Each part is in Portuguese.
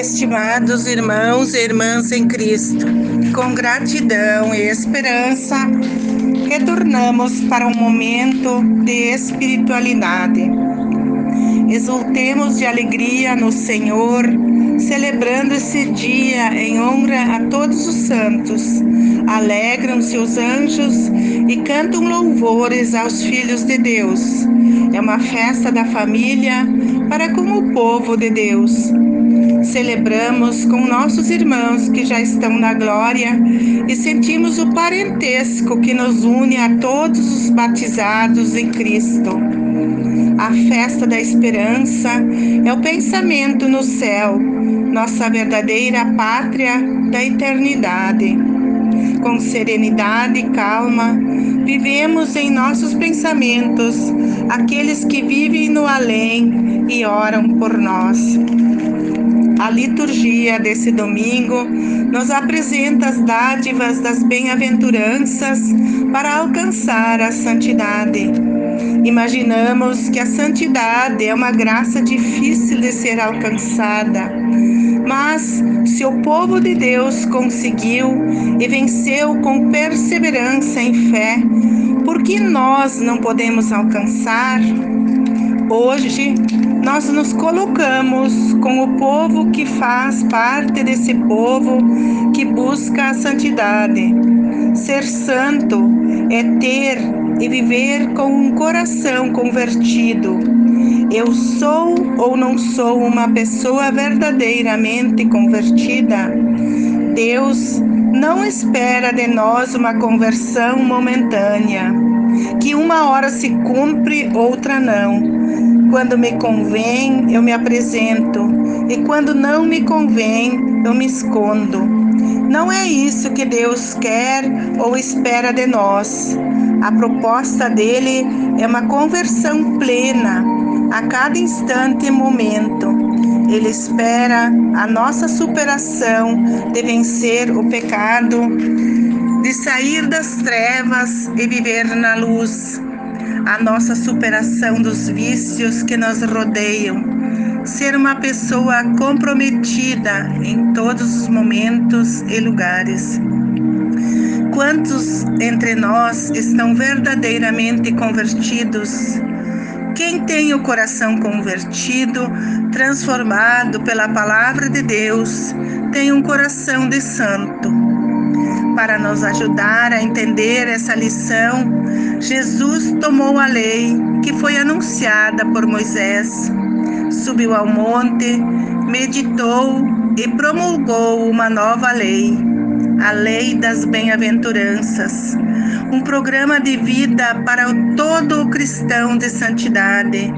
Estimados irmãos e irmãs em Cristo, com gratidão e esperança, retornamos para um momento de espiritualidade. Exultemos de alegria no Senhor, celebrando esse dia em honra a todos os santos. Alegram-se os anjos e cantam louvores aos filhos de Deus. É uma festa da família para com o povo de Deus. Celebramos com nossos irmãos que já estão na glória e sentimos o parentesco que nos une a todos os batizados em Cristo. A festa da esperança é o pensamento no céu, nossa verdadeira pátria da eternidade. Com serenidade e calma, vivemos em nossos pensamentos aqueles que vivem no além e oram por nós. A liturgia desse domingo nos apresenta as dádivas das bem-aventuranças para alcançar a santidade. Imaginamos que a santidade é uma graça difícil de ser alcançada, mas se o povo de Deus conseguiu e venceu com perseverança em fé, por que nós não podemos alcançar? Hoje, nós nos colocamos com o povo que faz parte desse povo que busca a santidade. Ser santo é ter e viver com um coração convertido. Eu sou ou não sou uma pessoa verdadeiramente convertida? Deus não espera de nós uma conversão momentânea, que uma hora se cumpre, outra não quando me convém, eu me apresento, e quando não me convém, eu me escondo. Não é isso que Deus quer ou espera de nós. A proposta dele é uma conversão plena a cada instante e momento. Ele espera a nossa superação de vencer o pecado, de sair das trevas e viver na luz a nossa superação dos vícios que nos rodeiam, ser uma pessoa comprometida em todos os momentos e lugares. Quantos entre nós estão verdadeiramente convertidos? Quem tem o coração convertido, transformado pela palavra de Deus, tem um coração de santo para nos ajudar a entender essa lição, Jesus tomou a lei que foi anunciada por Moisés, subiu ao monte, meditou e promulgou uma nova lei, a lei das bem-aventuranças, um programa de vida para todo cristão de santidade,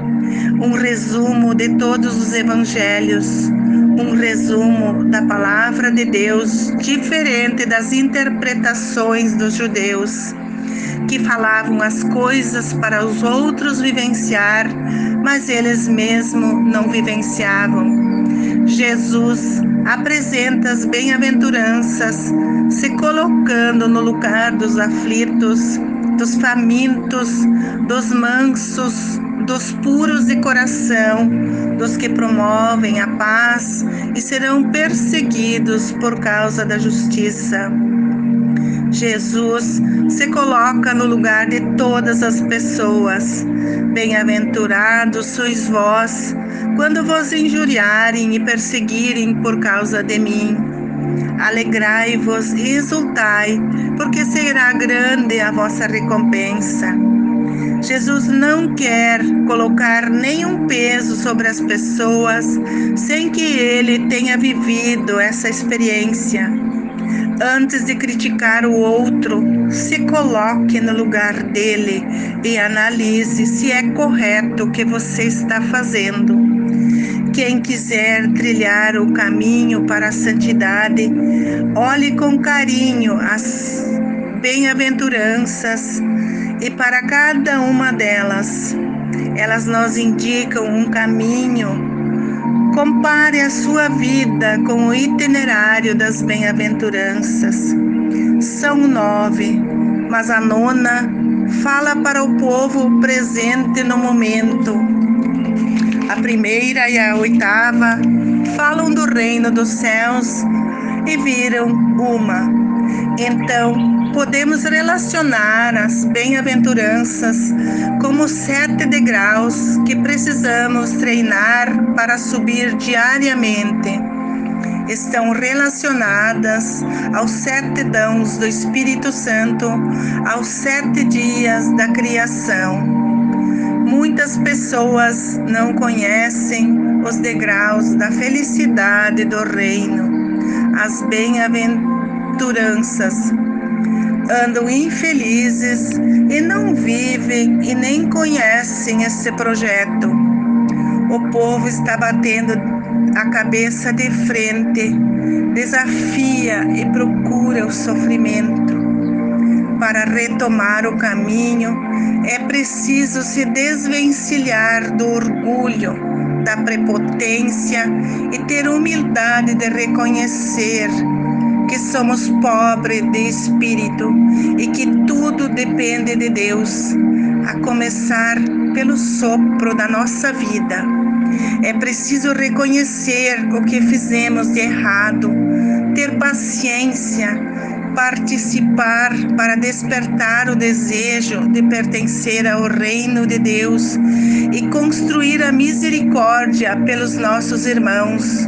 um resumo de todos os evangelhos um resumo da palavra de Deus diferente das interpretações dos judeus, que falavam as coisas para os outros vivenciar, mas eles mesmos não vivenciavam. Jesus apresenta as bem-aventuranças, se colocando no lugar dos aflitos, dos famintos, dos mansos, dos puros de coração, dos que promovem a paz e serão perseguidos por causa da justiça. Jesus se coloca no lugar de todas as pessoas. Bem-aventurados sois vós, quando vos injuriarem e perseguirem por causa de mim. Alegrai-vos e exultai, porque será grande a vossa recompensa. Jesus não quer colocar nenhum peso sobre as pessoas sem que ele tenha vivido essa experiência. Antes de criticar o outro, se coloque no lugar dele e analise se é correto o que você está fazendo. Quem quiser trilhar o caminho para a santidade, olhe com carinho as bem-aventuranças e para cada uma delas, elas nos indicam um caminho. Compare a sua vida com o itinerário das bem-aventuranças. São nove, mas a nona fala para o povo presente no momento. A primeira e a oitava falam do reino dos céus e viram uma. Então, podemos relacionar as bem-aventuranças como sete degraus que precisamos treinar para subir diariamente. Estão relacionadas aos sete dons do Espírito Santo, aos sete dias da criação. Muitas pessoas não conhecem os degraus da felicidade do reino, as bem-aventuranças andam infelizes e não vivem e nem conhecem esse projeto. O povo está batendo a cabeça de frente, desafia e procura o sofrimento. Para retomar o caminho, é preciso se desvencilhar do orgulho, da prepotência e ter humildade de reconhecer que somos pobres de espírito e que tudo depende de Deus, a começar pelo sopro da nossa vida. É preciso reconhecer o que fizemos de errado, ter paciência, participar para despertar o desejo de pertencer ao reino de Deus e construir a misericórdia pelos nossos irmãos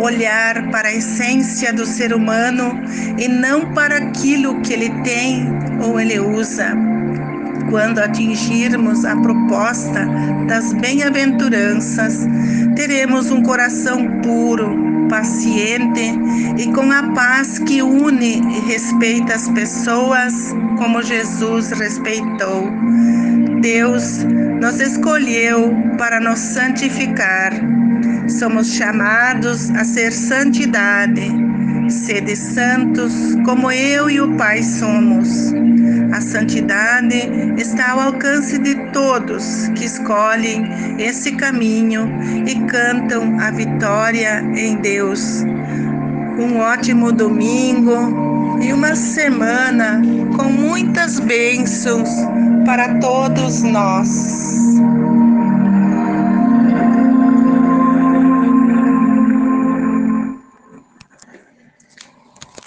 olhar para a essência do ser humano e não para aquilo que ele tem ou ele usa. Quando atingirmos a proposta das bem-aventuranças, teremos um coração puro, paciente e com a paz que une e respeita as pessoas como Jesus respeitou. Deus nos escolheu para nos santificar Somos chamados a ser santidade, sede santos como eu e o Pai somos. A santidade está ao alcance de todos que escolhem esse caminho e cantam a vitória em Deus. Um ótimo domingo e uma semana com muitas bênçãos para todos nós.